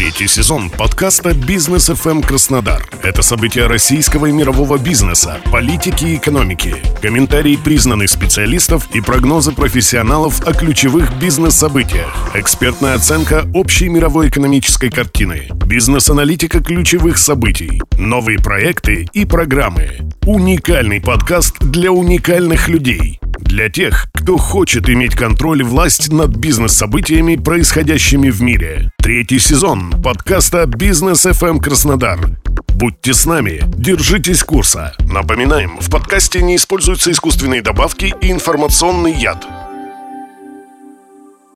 Третий сезон подкаста «Бизнес FM Краснодар». Это события российского и мирового бизнеса, политики и экономики, комментарии признанных специалистов и прогнозы профессионалов о ключевых бизнес-событиях, экспертная оценка общей мировой экономической картины, бизнес-аналитика ключевых событий, новые проекты и программы. Уникальный подкаст для уникальных людей – для тех, кто хочет иметь контроль и власть над бизнес-событиями, происходящими в мире. Третий сезон подкаста «Бизнес FM Краснодар». Будьте с нами, держитесь курса. Напоминаем, в подкасте не используются искусственные добавки и информационный яд –